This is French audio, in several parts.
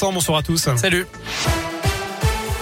Bonsoir à tous. Salut.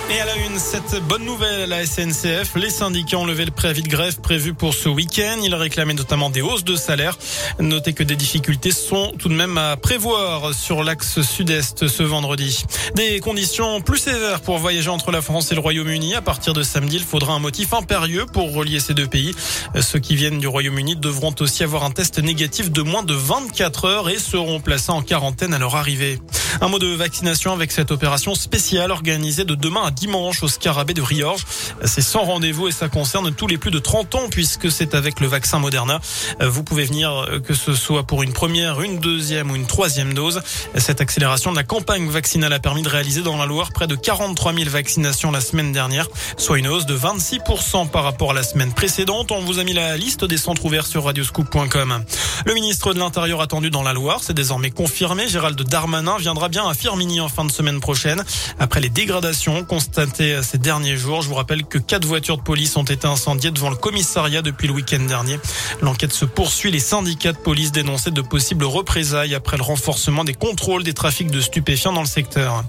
Et à la une, cette bonne nouvelle à la SNCF, les syndicats ont levé le préavis de grève prévu pour ce week-end. Ils réclamaient notamment des hausses de salaire. Notez que des difficultés sont tout de même à prévoir sur l'axe sud-est ce vendredi. Des conditions plus sévères pour voyager entre la France et le Royaume-Uni. À partir de samedi, il faudra un motif impérieux pour relier ces deux pays. Ceux qui viennent du Royaume-Uni devront aussi avoir un test négatif de moins de 24 heures et seront placés en quarantaine à leur arrivée. Un mot de vaccination avec cette opération spéciale organisée de demain à dimanche au Scarabée de Riorges. C'est sans rendez-vous et ça concerne tous les plus de 30 ans puisque c'est avec le vaccin Moderna. Vous pouvez venir que ce soit pour une première, une deuxième ou une troisième dose. Cette accélération de la campagne vaccinale a permis de réaliser dans la Loire près de 43 000 vaccinations la semaine dernière, soit une hausse de 26% par rapport à la semaine précédente. On vous a mis la liste des centres ouverts sur radioscoop.com. Le ministre de l'Intérieur attendu dans la Loire, c'est désormais confirmé. Gérald Darmanin viendra bien à Firmini en fin de semaine prochaine. Après les dégradations constatées ces derniers jours, je vous rappelle que quatre voitures de police ont été incendiées devant le commissariat depuis le week-end dernier. L'enquête se poursuit. Les syndicats de police dénonçaient de possibles représailles après le renforcement des contrôles des trafics de stupéfiants dans le secteur.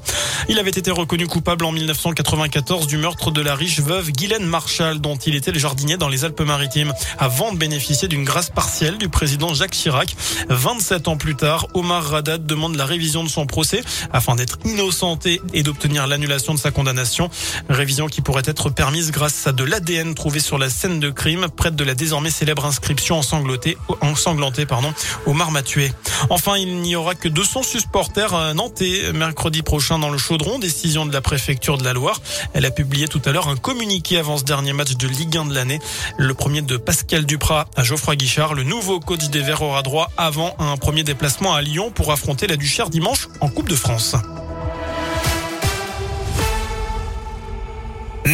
Il avait été reconnu coupable en 1994 du meurtre de la riche veuve Guylaine Marshall, dont il était le jardinier dans les Alpes-Maritimes, avant de bénéficier d'une grâce partielle du président Jacques Chirac. 27 ans plus tard, Omar Radat demande la révision de son procès afin d'être innocenté et d'obtenir l'annulation de sa condamnation. Révision qui pourrait être permise grâce à de l'ADN trouvé sur la scène de crime, près de la désormais célèbre inscription ensanglantée, pardon, au Marmatué. Enfin, il n'y aura que 200 supporters nantais mercredi prochain dans le Chaudron, décision de la préfecture de la Loire. Elle a publié tout à l'heure un communiqué avant ce dernier match de Ligue 1 de l'année. Le premier de Pascal Duprat à Geoffroy Guichard. Le nouveau coach des Verts aura droit avant un premier déplacement à Lyon pour affronter la Duchère dimanche en Coupe de France.